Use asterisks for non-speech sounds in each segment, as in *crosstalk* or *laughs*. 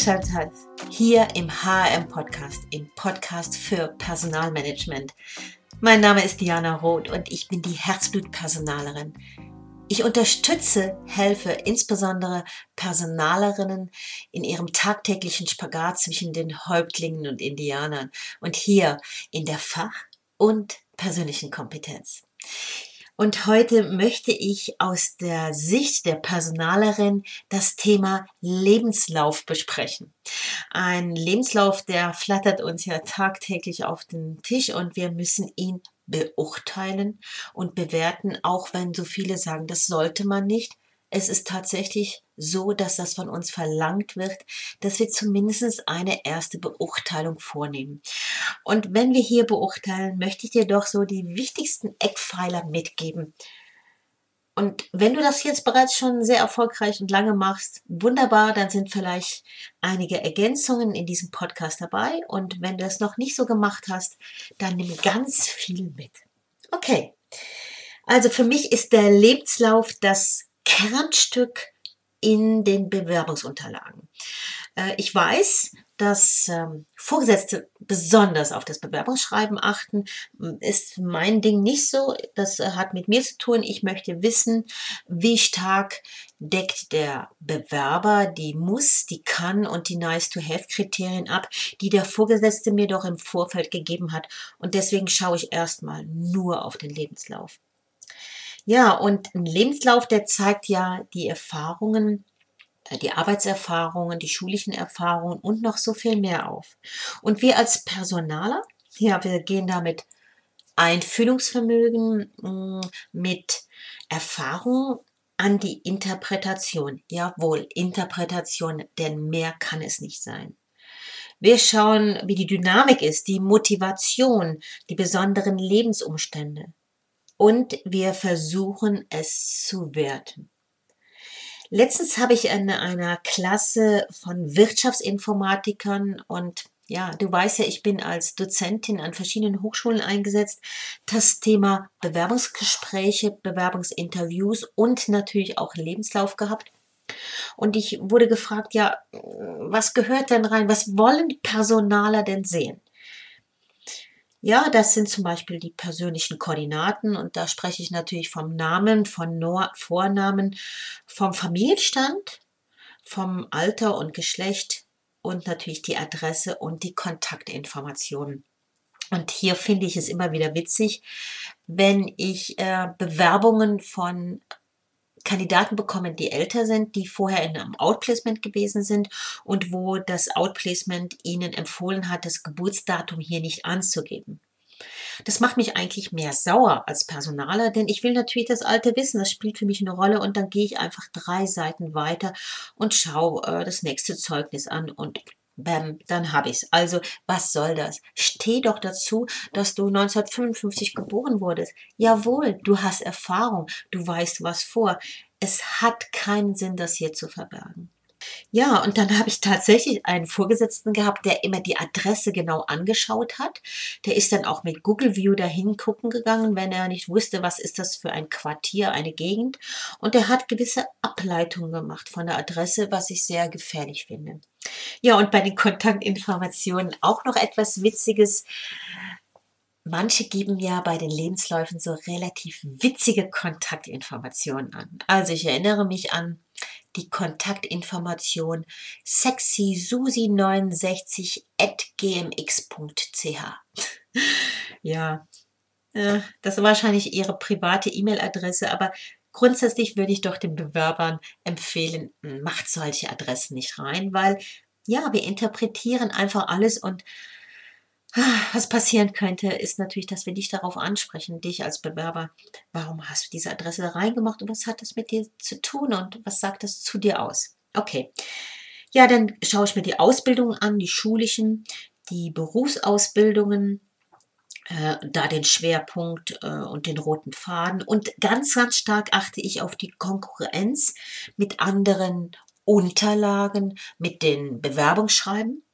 eingeschaltet hast, hier im HRM Podcast, im Podcast für Personalmanagement. Mein Name ist Diana Roth und ich bin die Herzblutpersonalerin. Ich unterstütze, helfe insbesondere Personalerinnen in ihrem tagtäglichen Spagat zwischen den Häuptlingen und Indianern und hier in der Fach- und persönlichen Kompetenz. Und heute möchte ich aus der Sicht der Personalerin das Thema Lebenslauf besprechen. Ein Lebenslauf, der flattert uns ja tagtäglich auf den Tisch und wir müssen ihn beurteilen und bewerten, auch wenn so viele sagen, das sollte man nicht. Es ist tatsächlich so, dass das von uns verlangt wird, dass wir zumindest eine erste Beurteilung vornehmen. Und wenn wir hier beurteilen, möchte ich dir doch so die wichtigsten Eckpfeiler mitgeben. Und wenn du das jetzt bereits schon sehr erfolgreich und lange machst, wunderbar, dann sind vielleicht einige Ergänzungen in diesem Podcast dabei. Und wenn du das noch nicht so gemacht hast, dann nimm ganz viel mit. Okay. Also für mich ist der Lebenslauf das Kernstück in den Bewerbungsunterlagen. Äh, ich weiß, dass ähm, Vorgesetzte besonders auf das Bewerbungsschreiben achten. Ist mein Ding nicht so. Das äh, hat mit mir zu tun. Ich möchte wissen, wie stark deckt der Bewerber die Muss, die Kann und die Nice-to-Have-Kriterien ab, die der Vorgesetzte mir doch im Vorfeld gegeben hat. Und deswegen schaue ich erstmal nur auf den Lebenslauf. Ja, und ein Lebenslauf, der zeigt ja die Erfahrungen, äh, die Arbeitserfahrungen, die schulischen Erfahrungen und noch so viel mehr auf. Und wir als Personaler, ja, wir gehen damit Einfühlungsvermögen mm, mit Erfahrung an die Interpretation. Jawohl, Interpretation, denn mehr kann es nicht sein. Wir schauen, wie die Dynamik ist, die Motivation, die besonderen Lebensumstände. Und wir versuchen es zu werten. Letztens habe ich in einer Klasse von Wirtschaftsinformatikern und ja, du weißt ja, ich bin als Dozentin an verschiedenen Hochschulen eingesetzt. Das Thema Bewerbungsgespräche, Bewerbungsinterviews und natürlich auch Lebenslauf gehabt. Und ich wurde gefragt, ja, was gehört denn rein? Was wollen Personaler denn sehen? Ja, das sind zum Beispiel die persönlichen Koordinaten und da spreche ich natürlich vom Namen, von Nor Vornamen, vom Familienstand, vom Alter und Geschlecht und natürlich die Adresse und die Kontaktinformationen. Und hier finde ich es immer wieder witzig, wenn ich äh, Bewerbungen von Kandidaten bekommen, die älter sind, die vorher in einem Outplacement gewesen sind und wo das Outplacement ihnen empfohlen hat, das Geburtsdatum hier nicht anzugeben. Das macht mich eigentlich mehr sauer als Personaler, denn ich will natürlich das alte wissen, das spielt für mich eine Rolle und dann gehe ich einfach drei Seiten weiter und schaue äh, das nächste Zeugnis an und Bäm, dann habe ich's. Also, was soll das? Steh doch dazu, dass du 1955 geboren wurdest. Jawohl, du hast Erfahrung, du weißt was vor. Es hat keinen Sinn, das hier zu verbergen. Ja, und dann habe ich tatsächlich einen Vorgesetzten gehabt, der immer die Adresse genau angeschaut hat. Der ist dann auch mit Google View dahin gucken gegangen, wenn er nicht wusste, was ist das für ein Quartier, eine Gegend. Und er hat gewisse Ableitungen gemacht von der Adresse, was ich sehr gefährlich finde. Ja, und bei den Kontaktinformationen auch noch etwas Witziges. Manche geben ja bei den Lebensläufen so relativ witzige Kontaktinformationen an. Also ich erinnere mich an die Kontaktinformation sexysusi69 at gmx.ch. *laughs* ja, äh, das ist wahrscheinlich Ihre private E-Mail-Adresse, aber grundsätzlich würde ich doch den Bewerbern empfehlen, macht solche Adressen nicht rein, weil ja, wir interpretieren einfach alles und was passieren könnte, ist natürlich, dass wir dich darauf ansprechen, dich als Bewerber, warum hast du diese Adresse da reingemacht und was hat das mit dir zu tun und was sagt das zu dir aus? Okay. Ja, dann schaue ich mir die Ausbildungen an, die schulischen, die Berufsausbildungen, äh, da den Schwerpunkt äh, und den roten Faden. Und ganz, ganz stark achte ich auf die Konkurrenz mit anderen Unterlagen, mit den Bewerbungsschreiben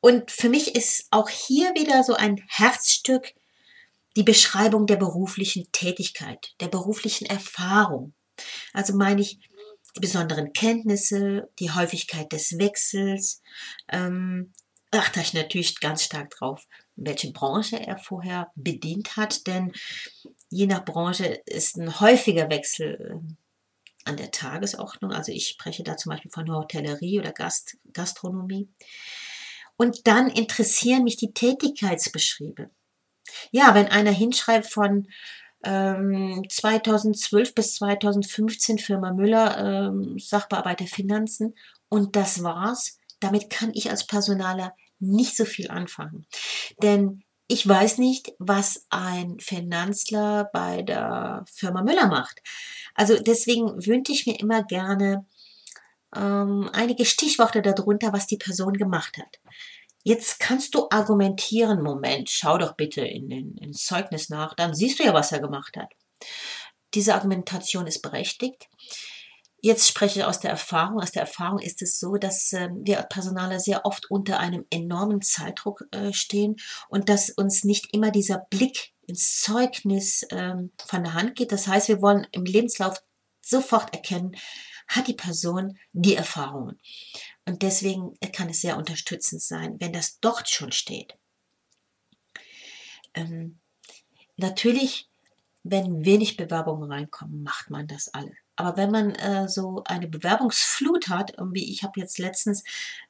und für mich ist auch hier wieder so ein Herzstück die Beschreibung der beruflichen Tätigkeit, der beruflichen Erfahrung. Also meine ich, die besonderen Kenntnisse, die Häufigkeit des Wechsels. Ähm, achte ich natürlich ganz stark drauf, welche Branche er vorher bedient hat, denn je nach Branche ist ein häufiger Wechsel ähm, an der Tagesordnung. Also ich spreche da zum Beispiel von Hotellerie oder Gast, Gastronomie. Und dann interessieren mich die Tätigkeitsbeschriebe. Ja, wenn einer hinschreibt von ähm, 2012 bis 2015 Firma Müller, ähm, Sachbearbeiter Finanzen und das war's, damit kann ich als Personaler nicht so viel anfangen. Denn ich weiß nicht, was ein Finanzler bei der Firma Müller macht. Also deswegen wünsche ich mir immer gerne ähm, einige Stichworte darunter, was die Person gemacht hat. Jetzt kannst du argumentieren, Moment, schau doch bitte in den Zeugnis nach, dann siehst du ja, was er gemacht hat. Diese Argumentation ist berechtigt. Jetzt spreche ich aus der Erfahrung. Aus der Erfahrung ist es so, dass äh, wir Personaler sehr oft unter einem enormen Zeitdruck äh, stehen und dass uns nicht immer dieser Blick ins Zeugnis ähm, von der Hand geht. Das heißt, wir wollen im Lebenslauf sofort erkennen, hat die Person die Erfahrungen. Und deswegen kann es sehr unterstützend sein, wenn das dort schon steht. Ähm, natürlich, wenn wenig Bewerbungen reinkommen, macht man das alle. Aber wenn man äh, so eine Bewerbungsflut hat, wie ich habe jetzt letztens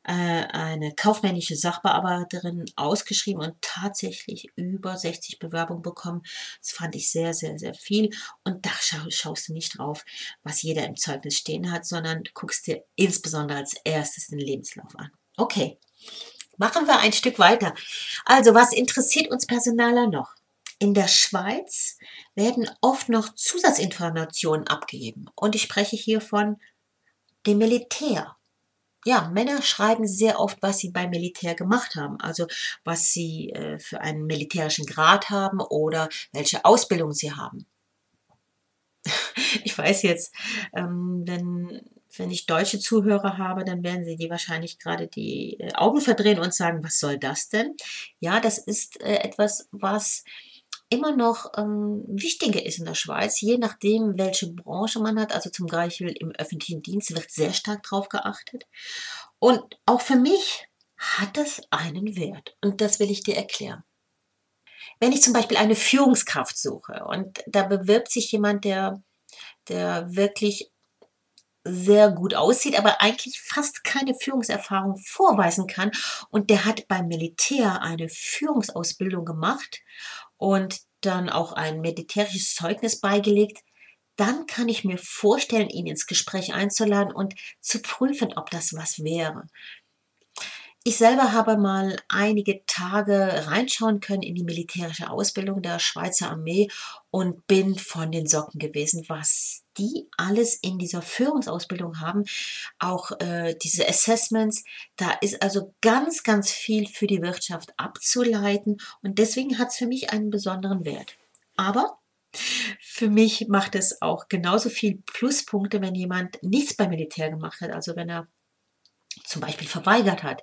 äh, eine kaufmännische Sachbearbeiterin ausgeschrieben und tatsächlich über 60 Bewerbungen bekommen, das fand ich sehr, sehr, sehr viel. Und da schau, schaust du nicht drauf, was jeder im Zeugnis stehen hat, sondern guckst dir insbesondere als erstes den Lebenslauf an. Okay, machen wir ein Stück weiter. Also, was interessiert uns Personaler noch? In der Schweiz werden oft noch Zusatzinformationen abgegeben. Und ich spreche hier von dem Militär. Ja, Männer schreiben sehr oft, was sie beim Militär gemacht haben, also was sie äh, für einen militärischen Grad haben oder welche Ausbildung sie haben. *laughs* ich weiß jetzt, ähm, wenn, wenn ich deutsche Zuhörer habe, dann werden sie die wahrscheinlich gerade die äh, Augen verdrehen und sagen, was soll das denn? Ja, das ist äh, etwas, was immer noch ähm, wichtiger ist in der Schweiz, je nachdem, welche Branche man hat. Also zum Beispiel im öffentlichen Dienst wird sehr stark drauf geachtet. Und auch für mich hat das einen Wert. Und das will ich dir erklären. Wenn ich zum Beispiel eine Führungskraft suche und da bewirbt sich jemand, der, der wirklich sehr gut aussieht, aber eigentlich fast keine Führungserfahrung vorweisen kann. Und der hat beim Militär eine Führungsausbildung gemacht und dann auch ein militärisches Zeugnis beigelegt, dann kann ich mir vorstellen, ihn ins Gespräch einzuladen und zu prüfen, ob das was wäre. Ich selber habe mal einige Tage reinschauen können in die militärische Ausbildung der Schweizer Armee und bin von den Socken gewesen, was die alles in dieser Führungsausbildung haben. Auch äh, diese Assessments, da ist also ganz, ganz viel für die Wirtschaft abzuleiten und deswegen hat es für mich einen besonderen Wert. Aber für mich macht es auch genauso viel Pluspunkte, wenn jemand nichts beim Militär gemacht hat, also wenn er zum Beispiel verweigert hat.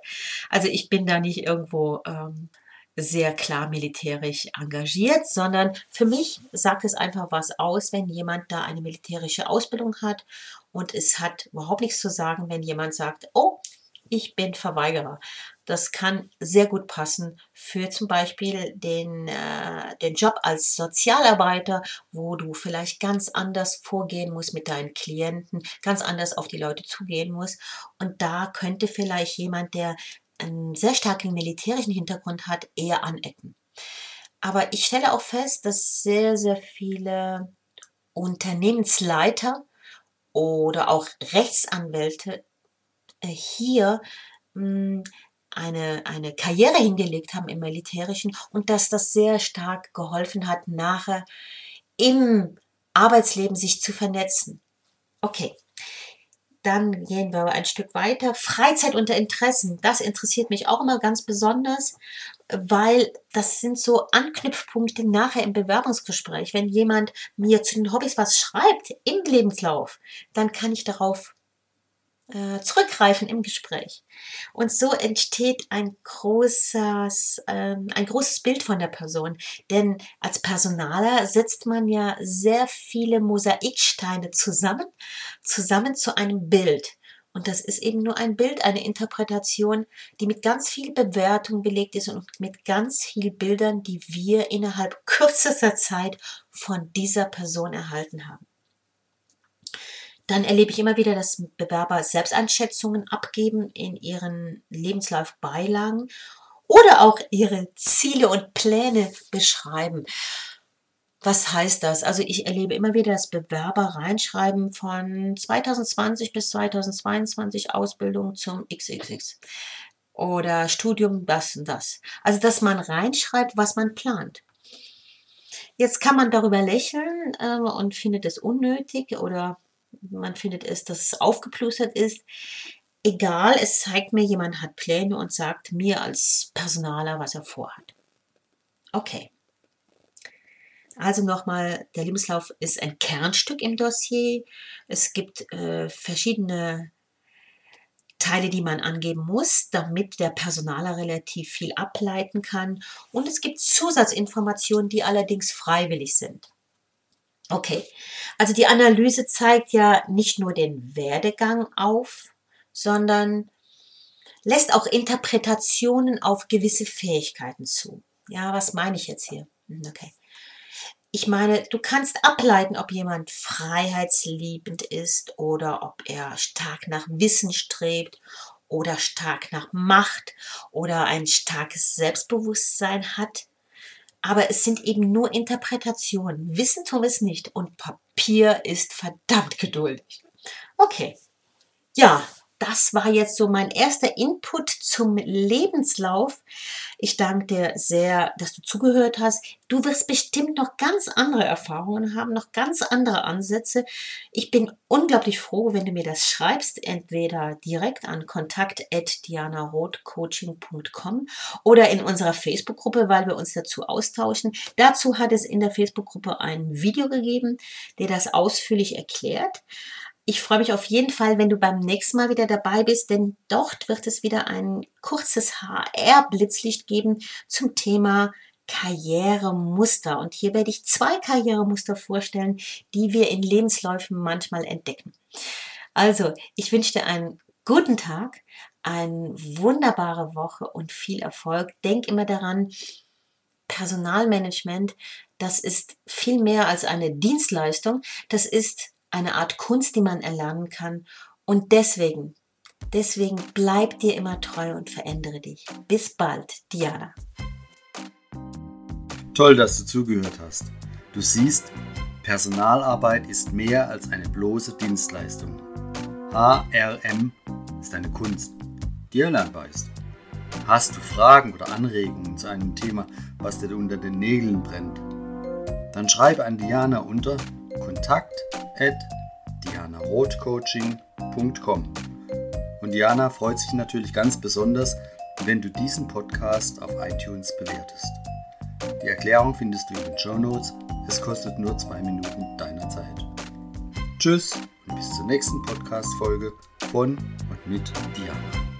Also ich bin da nicht irgendwo ähm, sehr klar militärisch engagiert, sondern für mich sagt es einfach was aus, wenn jemand da eine militärische Ausbildung hat und es hat überhaupt nichts zu sagen, wenn jemand sagt, oh, ich bin Verweigerer. Das kann sehr gut passen für zum Beispiel den, äh, den Job als Sozialarbeiter, wo du vielleicht ganz anders vorgehen musst mit deinen Klienten, ganz anders auf die Leute zugehen musst. Und da könnte vielleicht jemand, der einen sehr starken militärischen Hintergrund hat, eher anecken. Aber ich stelle auch fest, dass sehr, sehr viele Unternehmensleiter oder auch Rechtsanwälte hier hm, eine, eine Karriere hingelegt haben im Militärischen und dass das sehr stark geholfen hat, nachher im Arbeitsleben sich zu vernetzen. Okay, dann gehen wir ein Stück weiter. Freizeit unter Interessen, das interessiert mich auch immer ganz besonders, weil das sind so Anknüpfpunkte nachher im Bewerbungsgespräch. Wenn jemand mir zu den Hobbys was schreibt im Lebenslauf, dann kann ich darauf äh, zurückgreifen im Gespräch. Und so entsteht ein großes, ähm, ein großes Bild von der Person. Denn als Personaler setzt man ja sehr viele Mosaiksteine zusammen, zusammen zu einem Bild. Und das ist eben nur ein Bild, eine Interpretation, die mit ganz viel Bewertung belegt ist und mit ganz viel Bildern, die wir innerhalb kürzester Zeit von dieser Person erhalten haben. Dann erlebe ich immer wieder, dass Bewerber Selbsteinschätzungen abgeben in ihren Lebenslaufbeilagen oder auch ihre Ziele und Pläne beschreiben. Was heißt das? Also ich erlebe immer wieder, dass Bewerber reinschreiben von 2020 bis 2022 Ausbildung zum XXX oder Studium das und das. Also dass man reinschreibt, was man plant. Jetzt kann man darüber lächeln äh, und findet es unnötig oder man findet es, dass es aufgeplustert ist. Egal, es zeigt mir, jemand hat Pläne und sagt mir als Personaler, was er vorhat. Okay. Also nochmal, der Lebenslauf ist ein Kernstück im Dossier. Es gibt äh, verschiedene Teile, die man angeben muss, damit der Personaler relativ viel ableiten kann. Und es gibt Zusatzinformationen, die allerdings freiwillig sind. Okay, also die Analyse zeigt ja nicht nur den Werdegang auf, sondern lässt auch Interpretationen auf gewisse Fähigkeiten zu. Ja, was meine ich jetzt hier? Hm, okay. Ich meine, du kannst ableiten, ob jemand freiheitsliebend ist oder ob er stark nach Wissen strebt oder stark nach Macht oder ein starkes Selbstbewusstsein hat aber es sind eben nur Interpretationen. Wissen tun es nicht und Papier ist verdammt geduldig. Okay, ja, das war jetzt so mein erster Input zum Lebenslauf. Ich danke dir sehr, dass du zugehört hast. Du wirst bestimmt noch ganz andere Erfahrungen haben, noch ganz andere Ansätze. Ich bin unglaublich froh, wenn du mir das schreibst, entweder direkt an kontakt@dianarothcoaching.com oder in unserer Facebook-Gruppe, weil wir uns dazu austauschen. Dazu hat es in der Facebook-Gruppe ein Video gegeben, der das ausführlich erklärt. Ich freue mich auf jeden Fall, wenn du beim nächsten Mal wieder dabei bist, denn dort wird es wieder ein kurzes HR-Blitzlicht geben zum Thema Karrieremuster. Und hier werde ich zwei Karrieremuster vorstellen, die wir in Lebensläufen manchmal entdecken. Also, ich wünsche dir einen guten Tag, eine wunderbare Woche und viel Erfolg. Denk immer daran, Personalmanagement, das ist viel mehr als eine Dienstleistung. Das ist eine Art Kunst, die man erlernen kann. Und deswegen, deswegen bleib dir immer treu und verändere dich. Bis bald, Diana. Toll, dass du zugehört hast. Du siehst, Personalarbeit ist mehr als eine bloße Dienstleistung. HRM ist eine Kunst, die erlernbar ist. Hast du Fragen oder Anregungen zu einem Thema, was dir unter den Nägeln brennt? Dann schreibe an Diana unter kontakt at dianarothcoaching.com. Und Diana freut sich natürlich ganz besonders, wenn du diesen Podcast auf iTunes bewertest. Die Erklärung findest du in den Show Notes. Es kostet nur zwei Minuten deiner Zeit. Tschüss und bis zur nächsten Podcast-Folge von und mit Diana.